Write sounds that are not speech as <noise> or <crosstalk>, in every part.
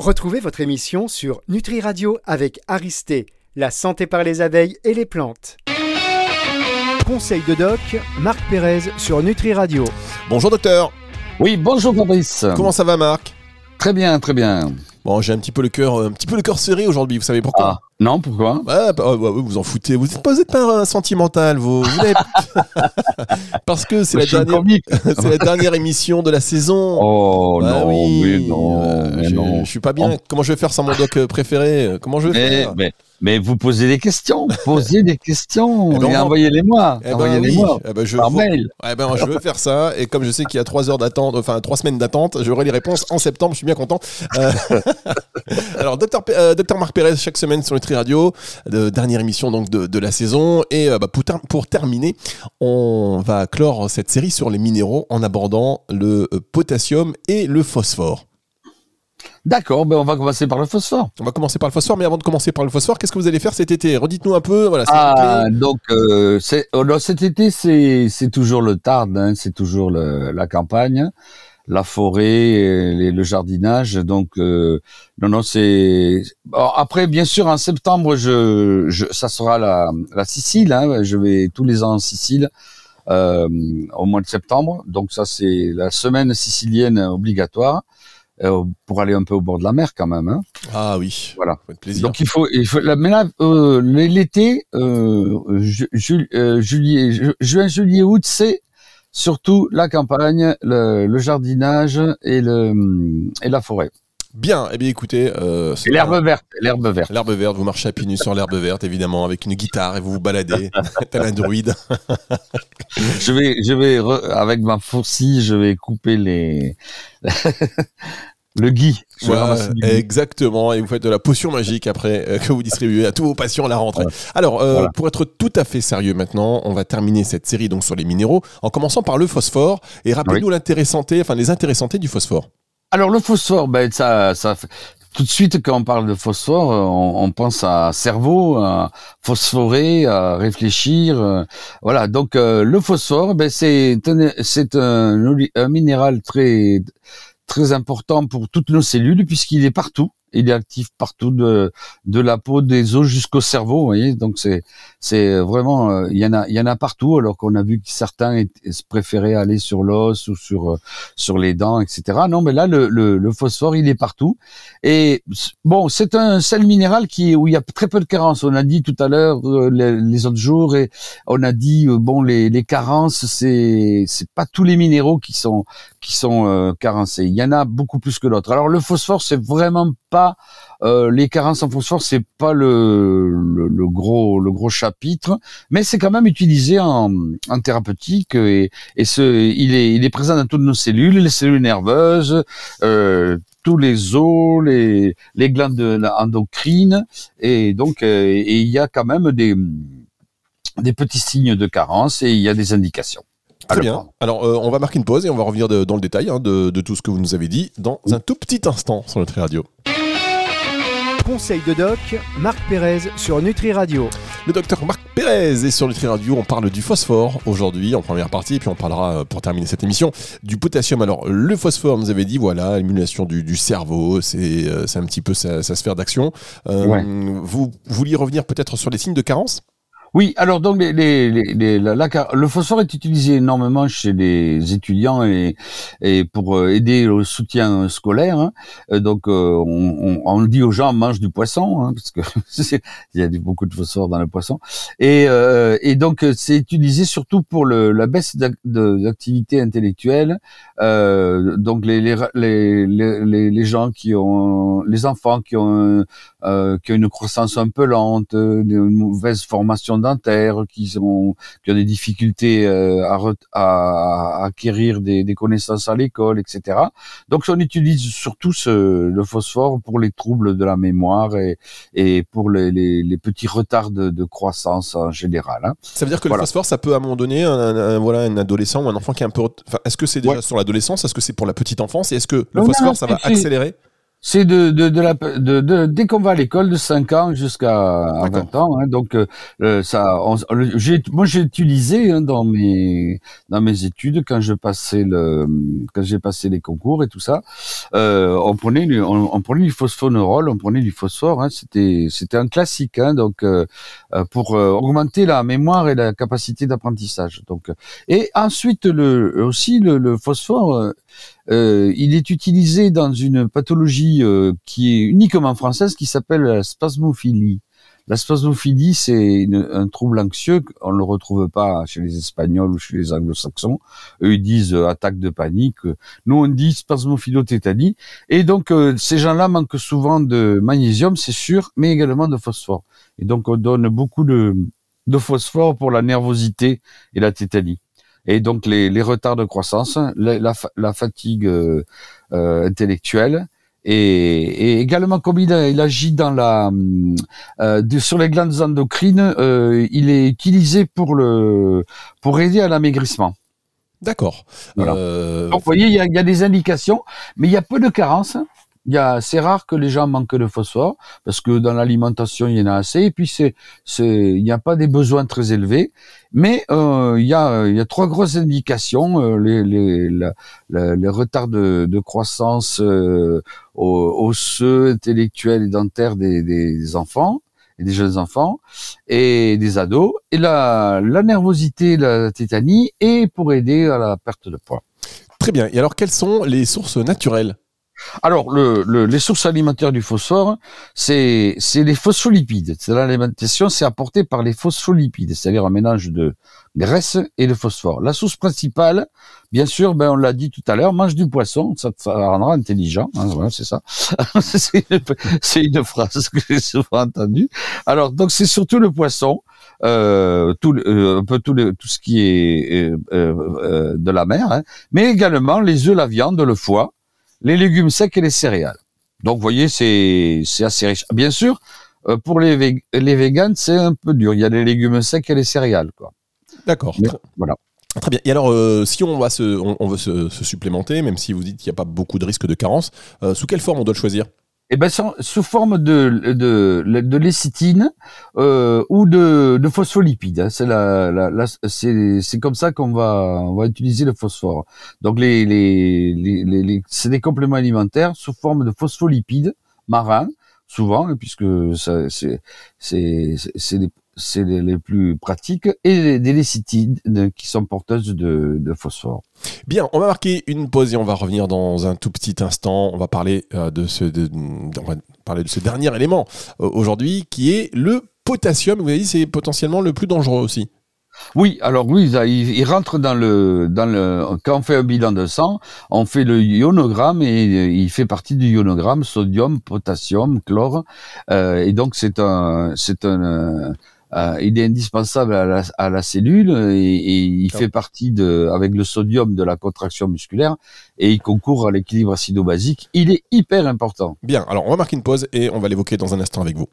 Retrouvez votre émission sur Nutri Radio avec Aristé, la santé par les abeilles et les plantes. Conseil de doc, Marc Pérez sur Nutri Radio. Bonjour docteur. Oui, bonjour Fabrice. Comment ça va Marc? Très bien, très bien. Bon, j'ai un petit peu le cœur, un petit peu le cœur serré aujourd'hui. Vous savez pourquoi? Ah, non, pourquoi? Bah, bah, bah, vous en foutez. Vous n'êtes pas, vous êtes pas un sentimental, vous. vous <laughs> Parce que c'est la, dernière... comique. <laughs> c'est la dernière émission de la saison. Oh Bah non, oui, mais non, euh, mais je, non. je suis pas bien. Comment je vais faire sans mon doc préféré? Comment je vais Mais, faire? mais, mais vous posez des questions, posez des questions Eh ben, et envoyez-les-moi. Eh ben envoyez-les-moi oui. Eh ben, je par mail. Eh ben, je veux faire ça. Et comme je sais qu'il y a trois heures d'attente, enfin trois semaines d'attente, j'aurai les réponses en septembre. Je suis bien content. Euh, <laughs> Alors, docteur, euh, docteur Marc Pérez, chaque semaine sur Nutri Radio, de, dernière émission donc de, de la saison. Et euh, bah, pour, ter- pour terminer, on va clore cette série sur les minéraux en abordant le potassium et le phosphore. D'accord, ben on va commencer par le phosphore. On va commencer par le phosphore, mais avant de commencer par le phosphore, qu'est-ce que vous allez faire cet été? Redites-nous un peu. Voilà, Ah, donc euh, c'est oh, non, cet été c'est c'est toujours le Tarn, hein, c'est toujours le, la campagne, la forêt, et les- le jardinage. Donc euh, non non c'est bon, après bien sûr en septembre je, je ça sera la la Sicile. Hein, je vais tous les ans en Sicile. euh, au mois de septembre, donc ça c'est la semaine sicilienne obligatoire euh, pour aller un peu au bord de la mer quand même. Hein. Ah oui. Voilà. Plaisir. Donc il faut, il faut mais là, euh, l'été, euh, ju- ju- euh, juillet, ju- juin, juillet, août, c'est surtout la campagne, le, le jardinage et le et la forêt. Bien. Eh bien, écoutez, euh, l'herbe verte, l'herbe verte. L'herbe verte, vous marchez à pieds nus sur l'herbe verte, évidemment, avec une guitare et vous vous baladez, <laughs> tel un druide. <laughs> Je vais, je vais re- avec ma faucille, je vais couper les <laughs> le gui. Voilà, exactement, et vous faites de la potion magique après euh, que vous distribuez à tous vos patients à la rentrée. Alors, euh, Voilà. pour être tout à fait sérieux maintenant, on va terminer cette série donc sur les minéraux en commençant par le phosphore et rappelez-nous l'intéressanté, enfin les intéressantés du phosphore. Alors le phosphore, ben ça, ça tout de suite quand on parle de phosphore, euh, on, on pense à cerveau, à phosphorer, à réfléchir, euh, voilà. Donc euh, le phosphore, ben c'est c'est un, un minéral très très important pour toutes nos cellules puisqu'il est partout. Il est actif partout de de la peau, des os jusqu'au cerveau, vous voyez. Donc c'est c'est vraiment euh, il y en a il y en a partout alors qu'on a vu que certains préféraient aller sur l'os ou sur euh, sur les dents, etc. Non, mais là, le, le, le phosphore, il est partout. Et bon, c'est un sel minéral qui où il y a très peu de carences. On a dit tout à l'heure euh, les, autres jours et on a dit euh, bon les, les carences, c'est c'est pas tous les minéraux qui sont qui sont euh, carencés. Il y en a beaucoup plus que d'autres. Alors le phosphore, c'est vraiment pas euh, les carences en phosphore, c'est pas le, le, le gros le gros chapitre, mais c'est quand même utilisé en, en thérapeutique et, et ce, il est il est présent dans toutes nos cellules, les cellules nerveuses, euh, tous les os, les les glandes endocrines et donc euh, et il y a quand même des des petits signes de carence et il y a des indications. Très bien. Alors, euh, on va marquer une pause et on va revenir de- dans le détail hein, de, de tout ce que vous nous avez dit dans un tout petit instant sur notre radio. Conseil de doc, Marc Pérez sur Nutri Radio. Le docteur Marc Pérez est sur Nutri Radio. On parle du phosphore aujourd'hui en première partie, et puis on parlera euh, pour terminer cette émission du potassium. Alors, le phosphore, vous avez dit, voilà, l'émulation du, du cerveau, c'est euh, c'est un petit peu sa, sa sphère d'action. Euh, Ouais. Vous vouliez revenir peut-être sur les signes de carence? Oui, alors donc les, les, les, la- la le phosphore est utilisé énormément chez les étudiants et, et pour euh, aider au soutien scolaire. hein. Euh, donc euh, on, on, on dit aux gens mange du poisson hein, parce que <laughs> il y a beaucoup de phosphore dans le poisson. Et, euh, et donc c'est utilisé surtout pour le, la baisse d'activité intellectuelle. Euh, donc les, les, les, les, gens qui ont les enfants qui ont euh, qui ont une croissance un peu lente, une mauvaise formation dentaire, qui ont qui ont des difficultés euh, à, re- à, acquérir des, des connaissances à l'école, etc. Donc on utilise surtout ce, le phosphore pour les troubles de la mémoire et, et pour les, les, les petits retards de, de croissance en général. hein. Ça veut dire que Voilà. le phosphore, ça peut à un moment donné, un, un- un- voilà, un adolescent ou un enfant qui est un peu. Enfin, est-ce que c'est déjà Ouais. sur l'adolescence Est-ce que c'est pour la petite enfance Et est-ce que le Non, phosphore, non, ça va accélérer? C'est de, de, de, la, de, de dès qu'on va à l'école de 5 ans jusqu'à 20 ans. Hein, donc euh, euh ça, on, j'ai, moi j'ai utilisé hein, dans mes dans mes études quand je passais le quand j'ai passé les concours et tout ça, euh, on prenait on, on, prenait du phosphoneural, on prenait du phosphore. Hein, c'était c'était un classique. Hein, donc euh, euh pour euh, augmenter la mémoire et la capacité d'apprentissage. Donc et ensuite le aussi le, le phosphore euh, il est utilisé dans une pathologie euh, qui est uniquement française, qui s'appelle la spasmophilie. La spasmophilie, c'est un trouble anxieux. On ne le retrouve pas chez les Espagnols ou chez les Anglo-Saxons. Eux, ils disent euh, attaque de panique. Nous, on dit spasmophilotétanie. Et donc, ces gens-là manquent souvent de magnésium, c'est sûr, mais également de phosphore. Et donc, on donne beaucoup de, de phosphore pour la nervosité et la tétanie et donc les, les retards de croissance, la, la, fatigue euh, euh, intellectuelle. Et, et, également comme il, il, agit dans la euh, sur les glandes endocrines, euh, il est utilisé pour le pour aider à l'amaigrissement. D'accord. Voilà. Euh, donc vous voyez, il y a, il y a, des indications, mais il y a peu de carences il y a, c'est rare que les gens manquent de phosphore parce que dans l'alimentation il y en a assez et puis c'est, c'est, il n'y a pas des besoins très élevés. Mais euh, il y a, il y a trois grosses indications euh, les, les, les retards de, de croissance euh, osseux, intellectuels et dentaires des, des enfants et des jeunes enfants et des ados et la, la nervosité, la tétanie et pour aider à la perte de poids. Très bien. Et alors, quelles sont les sources naturelles alors, le, les sources alimentaires du phosphore, c'est les phospholipides. C'est l'alimentation, c'est apporté par les phospholipides, c'est-à-dire un mélange de graisse et de phosphore. La source principale, bien sûr, ben on l'a dit tout à l'heure, mange du poisson, ça te rendra intelligent. Hein, c'est ça. <laughs> c'est une, phrase que j'ai souvent entendue. Alors, donc c'est surtout le poisson. Euh, tout, euh, un peu tout, tout ce qui est euh, euh, de la mer, hein, mais également les œufs, la viande, le foie, les légumes secs et les céréales. Donc, vous voyez, c'est assez riche. Bien sûr, euh, pour les, les véganes, c'est un peu dur. Il y a les légumes secs et les céréales, quoi. D'accord. Voilà. Très bien. Et alors, euh, si on, va se, on, veut se, supplémenter, même si vous dites qu'il n'y a pas beaucoup de risques de carence, euh, sous quelle forme on doit le choisir? Eh ben, sous forme de, de, de lécithine euh, ou de, de phospholipides. Hein. C'est la, la, c'est comme ça qu'on va, on va utiliser le phosphore. Donc les, les, les, les c'est des compléments alimentaires sous forme de phospholipides marins, souvent, puisque c'est c'est c'est des c'est les, plus pratiques, et des lécithines qui sont porteuses de, de, phosphore. Bien, on va marquer une pause et on va revenir dans un tout petit instant. On va parler euh, de ce, de, on va parler de ce dernier élément euh, aujourd'hui qui est le potassium. Vous avez dit c'est potentiellement le plus dangereux aussi. Oui, alors oui, il, rentre dans le, dans le, quand on fait un bilan de sang, on fait le ionogramme et il fait partie du ionogramme sodium, potassium, chlore, euh, et donc c'est un, c'est un, euh, il est indispensable à la, à la cellule et, et il fait partie de, avec le sodium de la contraction musculaire et il concourt à l'équilibre acido-basique. Il est hyper important. Bien, alors on va marquer une pause et on va l'évoquer dans un instant avec vous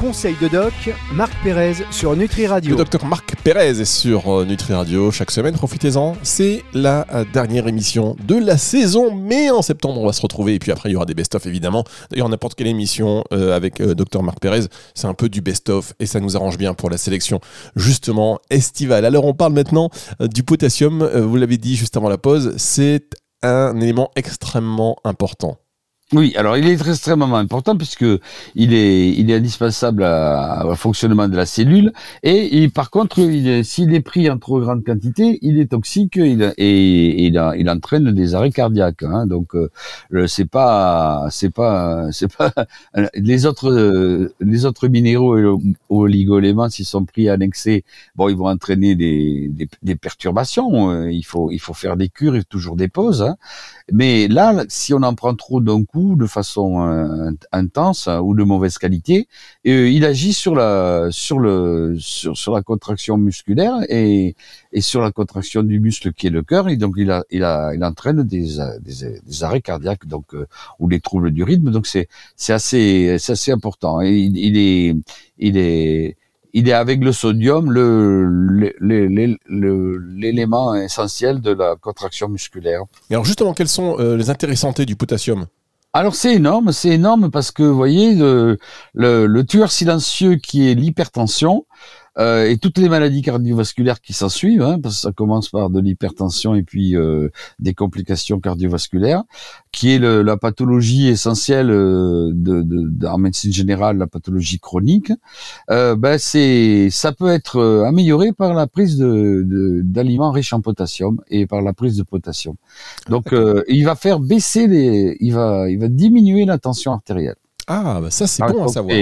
conseil de doc, Marc Pérez sur Nutri Radio. Le docteur Marc Pérez est sur euh, Nutri Radio chaque semaine, profitez-en. C'est la euh, dernière émission de la saison, mais en septembre on va se retrouver et puis après il y aura des best-of évidemment. D'ailleurs n'importe quelle émission euh, avec docteur Marc Pérez, c'est un peu du best-of et ça nous arrange bien pour la sélection justement estivale. Alors on parle maintenant du potassium, vous l'avez dit juste avant la pause, c'est un élément extrêmement important. Oui, alors il est extrêmement important puisque il est, il est indispensable au fonctionnement de la cellule et, par contre, s'il est pris en trop grande quantité, il est toxique il, et, il, entraîne des arrêts cardiaques. Hein, donc euh, c'est pas, c'est pas, c'est pas <laughs> les autres, les autres minéraux et oligoéléments s'ils sont pris en excès, bon, ils vont entraîner des, des, des perturbations. Euh, il faut, il faut faire des cures et toujours des pauses. Hein. Mais là, si on en prend trop d'un coup, de façon euh, intense ou de mauvaise qualité, euh, il agit sur la sur le sur, la contraction musculaire et, et sur la contraction du muscle qui est le cœur. Et donc il a il a il entraîne des des, arrêts cardiaques donc euh, ou des troubles du rythme. Donc c'est c'est assez c'est assez important. Et il, est il est il est avec le sodium l'élément essentiel de la contraction musculaire. Et alors justement, quelles sont euh, les intérêts santé du potassium? Alors c'est énorme, c'est énorme parce que vous voyez le, le, le tueur silencieux qui est l'hypertension, euh, et toutes les maladies cardiovasculaires qui s'en suivent, hein, parce que ça commence par de l'hypertension et puis euh, des complications cardiovasculaires, qui est le, la pathologie essentielle euh, de, de, en médecine générale, la pathologie chronique. Euh, ben c'est, ça peut être euh, amélioré par la prise de, d'aliments riches en potassium et par la prise de potassium. Donc, il va faire baisser les, il va, il va diminuer la tension artérielle. Ah, bah ça c'est bon à savoir.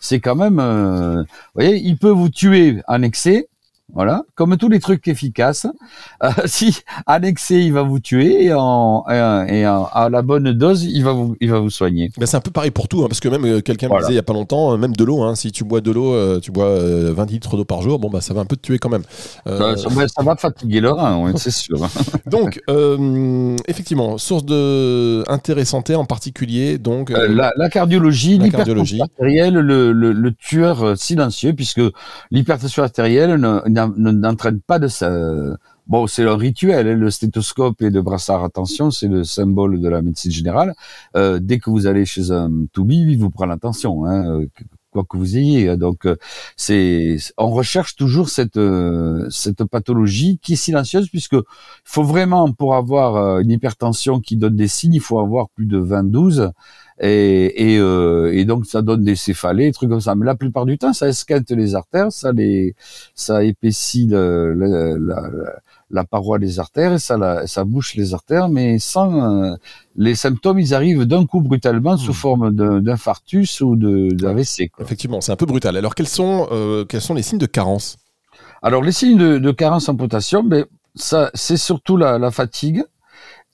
C'est quand même, euh, vous voyez, il peut vous tuer en excès, voilà, comme tous les trucs efficaces. Euh, <laughs> si annexé, il va vous tuer et, en, et, à la bonne dose, il va vous, il va vous soigner. Ben c'est un peu pareil pour tout, hein, parce que même euh, quelqu'un me disait il y a pas longtemps, euh, même de l'eau, hein, si tu bois de l'eau, tu bois 20 litres d'eau par jour, bon bah ça va un peu te tuer quand même. Ben, ça, va fatiguer le rein, c'est sûr. <laughs> donc effectivement, source de intérêt santé en particulier, donc la, la, cardiologie, l'hypertension artérielle, le, le, le, tueur silencieux, puisque l'hypertension artérielle n'entraîne pas de ça. Bon, c'est un rituel. Hein, le stéthoscope et le brassard à tension, c'est le symbole de la médecine générale. Euh, dès que vous allez chez un toubib, il vous prend l'attention, hein, quoi que vous ayez. Donc, euh, c'est, on recherche toujours cette euh, cette pathologie qui est silencieuse, puisque faut vraiment pour avoir une hypertension qui donne des signes, il faut avoir plus de 20-12 et, et, euh, et, donc ça donne des céphalées, des trucs comme ça. Mais la plupart du temps, ça esquinte les artères, ça les, ça épaissit le, la, la, paroi des artères et ça, la, ça bouche les artères, mais sans euh, les symptômes, ils arrivent d'un coup brutalement sous hmm. forme d'infarctus ou d'AVC. Effectivement, c'est un peu brutal. Alors quels sont, euh, quels sont les signes de carence? Alors les signes de, de carence en potassium, ben, ça, c'est surtout la, la fatigue.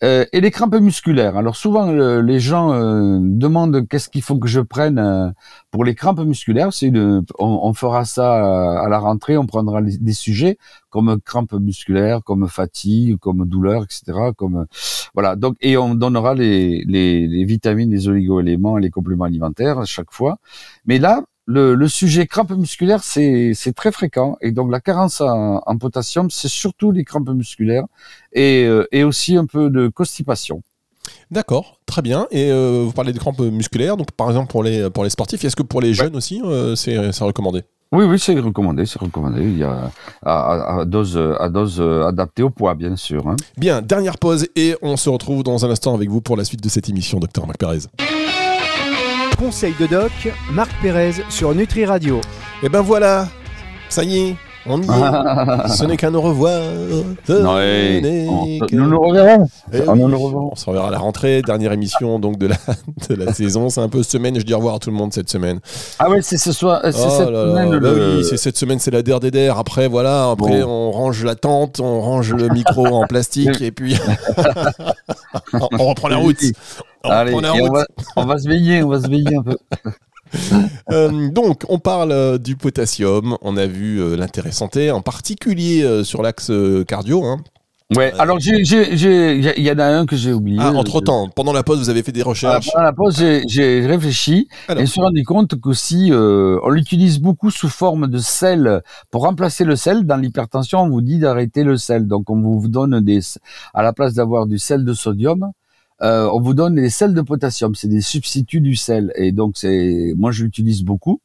Euh, et les crampes musculaires. Alors souvent les gens euh, demandent qu'est-ce qu'il faut que je prenne euh, pour les crampes musculaires. C'est on, fera ça à la rentrée. On prendra des sujets comme crampes musculaires, comme fatigue, comme douleur, etc. Comme voilà. Donc et on donnera les, les, les vitamines, les oligo-éléments, les compléments alimentaires à chaque fois. Mais là, le, le, sujet crampes musculaires, c'est très fréquent. Et donc la carence en, en potassium, c'est surtout les crampes musculaires et, euh, et, aussi un peu de constipation. D'accord, très bien. Et euh, vous parlez de crampes musculaires, donc par exemple pour les, pour les sportifs, est-ce que pour les jeunes aussi, euh, c'est recommandé? Oui, oui, c'est recommandé, c'est recommandé. Il y a à, à, dose, à dose adaptée au poids, bien sûr. Hein. Bien, dernière pause et on se retrouve dans un instant avec vous pour la suite de cette émission, docteur Marc Pérez. Conseil de doc, Marc Pérez sur Nutri Radio. Et ben voilà, ça y est, on y est. <laughs> Ce n'est qu'un au revoir. Non, nous nous reverrons. Eh on, se reverra à la rentrée, dernière émission donc de la, <laughs> de la saison. C'est un peu semaine. Je dis au revoir à tout le monde cette semaine. Ah ouais, c'est ce soir. C'est oh cette semaine. Oui, c'est cette semaine, c'est la DRDR. Après, voilà. Après, on range la tente, on range le micro en <laughs> plastique et puis on reprend la route. Allez, on, va, se veiller, on va se veiller un peu. <laughs> Euh, donc, on parle euh, du potassium. On a vu euh, l'intérêt santé, en particulier sur l'axe cardio. Hein. Ouais, alors il y en a un que j'ai oublié. Ah, entre temps, pendant la pause, vous avez fait des recherches. pendant la pause, j'ai réfléchi et je me suis rendu compte qu'aussi on l'utilise beaucoup sous forme de sel pour remplacer le sel. Dans l'hypertension, on vous dit d'arrêter le sel, donc on vous donne des à la place d'avoir du sel de sodium, euh, on vous donne des sels de potassium, c'est des substituts du sel, et donc c'est, moi je l'utilise beaucoup,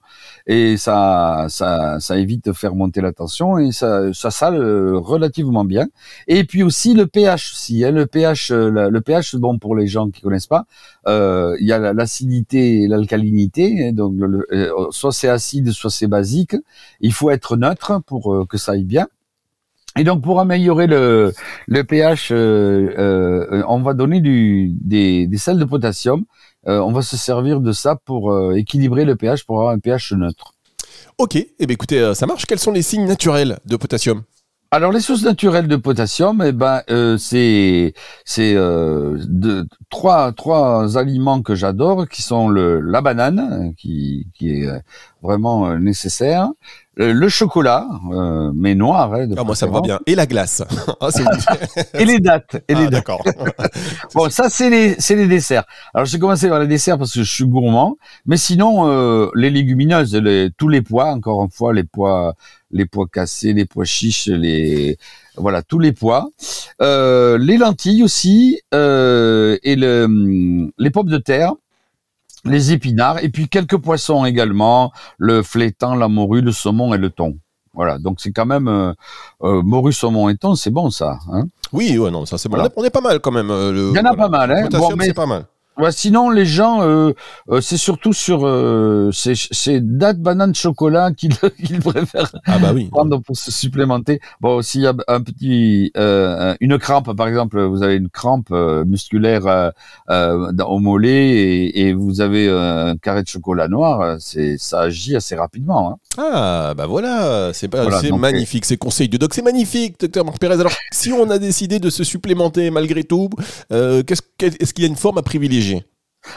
et ça, ça, ça évite de faire monter la tension et ça, ça sale euh, relativement bien. Et puis aussi le pH, si hein, le pH, euh, le pH, bon pour les gens qui connaissent pas, il y a l'acidité et l'alcalinité, hein, donc soit c'est acide, soit c'est basique. Il faut être neutre pour que ça aille bien. Et donc pour améliorer le, pH, euh, euh, on va donner des, des sels de potassium. Euh, on va se servir de ça pour équilibrer le pH, pour avoir un pH neutre. Ok, eh bien, écoutez, ça marche. Quels sont les signes naturels de potassium? Alors les sources naturelles de potassium, eh ben euh, c'est c'est euh, trois trois aliments que j'adore qui sont le la banane qui qui est vraiment nécessaire. le chocolat, mais noir. Hein, ah, moi, ça me va bien. Et la glace. <laughs> Ah, et les dates. Et les ah, D'accord. <laughs> bon, ça, c'est les, c'est les desserts. Alors, j'ai commencé par les desserts parce que je suis gourmand. Mais sinon, les légumineuses, les, tous les pois, encore une fois, les pois, les pois cassés, les pois chiches, les, voilà, tous les pois. Euh, les lentilles aussi, euh, et le, les pommes de terre, les épinards, et puis quelques poissons également, le flétan, la morue, le saumon et le thon. Voilà, donc c'est quand même euh, morue, saumon et thon, c'est bon ça. Hein oui, ouais, non, ça c'est bon. On est pas mal quand même. Il y en a pas mal, hein. Bon, c'est pas mal sinon, les gens, euh, euh, c'est surtout sur euh, ces, dates bananes chocolat <laughs> qu'ils préfèrent ah bah oui. prendre pour se supplémenter. Bon, s'il y a un petit, euh, une crampe, par exemple, vous avez une crampe musculaire au mollet et, et, vous avez un carré de chocolat noir, c'est ça agit assez rapidement. Hein. Ah bah voilà, c'est pas, c'est magnifique, ces conseils de doc, c'est magnifique, docteur Marc Pérez. Alors, si on a décidé de se supplémenter malgré tout, qu'est-ce, est-ce qu'il y a une forme à privilégier?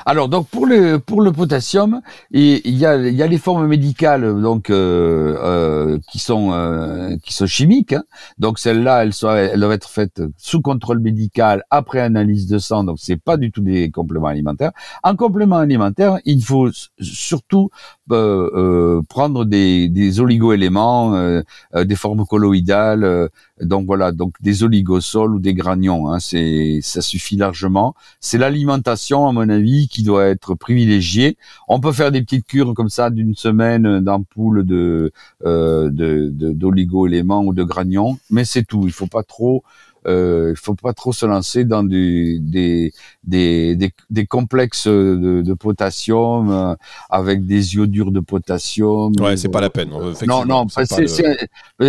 Alors donc pour le pour le potassium, il y a il y a les formes médicales donc euh, euh, qui sont euh, qui sont chimiques. Hein. Donc celles-là, elles, elles doivent être faites sous contrôle médical après analyse de sang. Donc c'est pas du tout des compléments alimentaires. En complément alimentaire, il faut surtout prendre des des oligo-éléments, des formes colloïdales donc voilà, donc des oligosols ou des granions, hein, c'est ça suffit largement. C'est l'alimentation, à mon avis, qui doit être privilégiée. On peut faire des petites cures comme ça d'une semaine d'ampoules de euh, d'oligo-éléments ou de granions, mais c'est tout. Il faut pas trop euh, il faut pas trop se lancer dans des, des, des, complexes de, potassium euh, avec des iodures de potassium. Ouais, c'est pas la peine. Non, non,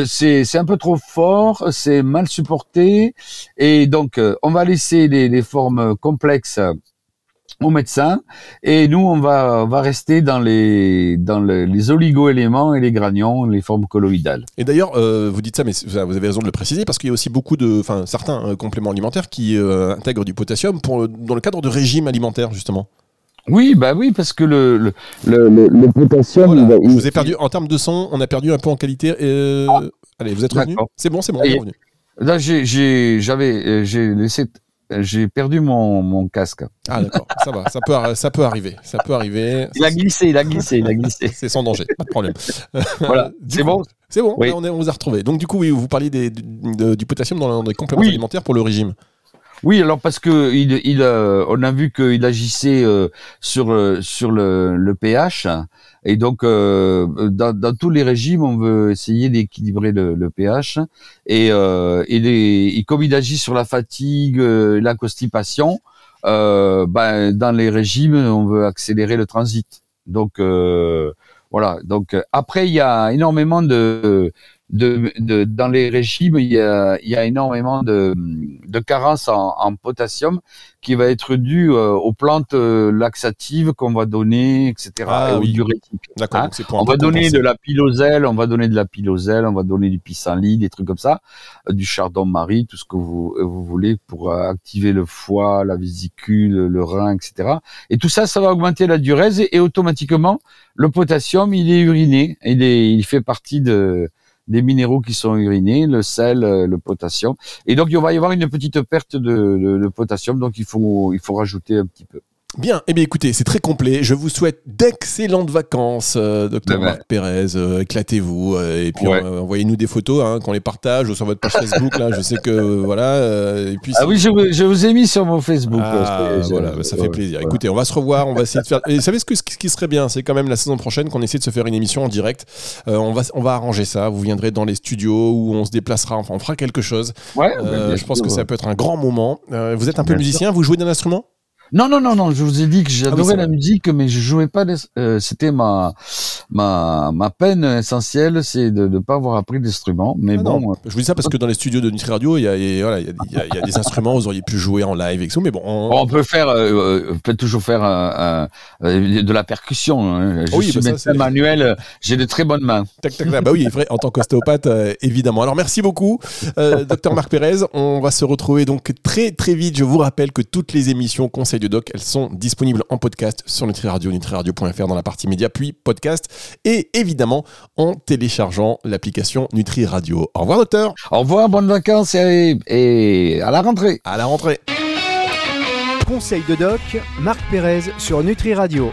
c'est un peu trop fort, c'est mal supporté, et donc euh, on va laisser les, les formes complexes au médecin et nous on va on va rester dans les dans les oligo-éléments et les granions, les formes colloïdales. Et d'ailleurs, euh, vous dites ça, mais vous avez raison de le préciser parce qu'il y a aussi beaucoup de, enfin certains euh, compléments alimentaires qui euh, intègrent du potassium pour dans le cadre de régime alimentaire justement. Oui, bah oui, parce que le, le, le, potassium. Je vous ai perdu en termes de son, on a perdu un peu en qualité. Ah. Allez, vous êtes revenu C'est bon, c'est bon, on est revenu. Là, j'ai, j'avais, j'ai laissé j'ai perdu mon, mon casque. Ah d'accord, ça va, ça peut, ça peut arriver, ça peut arriver. Il a glissé, il a glissé, il a glissé. C'est sans danger, pas de problème. <laughs> voilà, c'est bon? C'est bon, on, est, on vous a retrouvé. Donc du coup, oui, vous parliez des, du potassium dans les compléments alimentaires pour le régime. Oui, alors parce que il, il euh, on a vu qu'il agissait euh, sur euh, sur le, le pH et donc dans, dans, tous les régimes on veut essayer d'équilibrer le, le, pH et, et, les, et, comme il agit sur la fatigue, la constipation, ben, dans les régimes on veut accélérer le transit. Donc voilà. Donc après il y a énormément de de, dans les régimes, il y a, il y a énormément de, de carences en, en, potassium qui va être dû euh, aux plantes euh, laxatives qu'on va donner, etc. Ah, et oui. Hein on va donner de la piloselle, on va donner de la piloselle, on va donner du pissenlit, des trucs comme ça, euh, du chardon-marie, tout ce que vous, vous voulez pour activer le foie, la vésicule, le rein, etc. Et tout ça, ça va augmenter la diurèse et, et automatiquement, le potassium, il est uriné, il, est, il fait partie de des minéraux qui sont urinés, le sel, euh, le potassium. Et donc, il va y avoir une petite perte de, de potassium, donc il faut, il faut rajouter un petit peu. Bien, eh bien écoutez, c'est très complet. Je vous souhaite d'excellentes vacances, euh, docteur Marc Pérez. Euh, éclatez-vous euh, et puis envoyez-nous des photos hein, qu'on les partage sur votre page Facebook. là, je sais que voilà. et puis, ah oui, je vous, ai mis sur mon Facebook. Ah, voilà, bah, ça fait plaisir. Écoutez, on va se revoir, on va essayer de faire. Et vous savez ce, que, ce qui serait bien, c'est quand même la saison prochaine qu'on essaie de se faire une émission en direct. on va on va arranger ça. Vous viendrez dans les studios où on se déplacera. Enfin, on fera quelque chose. Ouais. je pense que ça peut être un grand moment. vous êtes un peu musicien. Vous jouez d'un instrument? Non, non, non, non. Je vous ai dit que j'adorais ah la musique, mais je jouais pas. Euh, C'était ma ma ma peine essentielle, c'est de ne pas avoir appris d'instrument. Mais ah bon. Euh, je vous dis ça parce que dans les studios de Nutri Radio, il y a, voilà, il y, a, y, a, des instruments, vous auriez pu jouer en live et tout. Mais bon, on, peut faire, euh, on peut toujours faire euh, de la percussion. Hein. Je oui, suis bah médecin manuel. J'ai de très bonnes mains. Tac, tac, Bah oui, vrai. En tant qu'ostéopathe, évidemment. Alors merci beaucoup, docteur Marc Pérez. On va se retrouver donc très très vite. Je vous rappelle que toutes les émissions conseillent doc, elles sont disponibles en podcast sur Nutri Radio, nutriradio.fr dans la partie média, puis podcast, et évidemment en téléchargeant l'application Nutri Radio. Au revoir docteur. Au revoir, bonnes vacances et, et à la rentrée. À la rentrée. Conseil de doc, Marc Pérez sur Nutri Radio.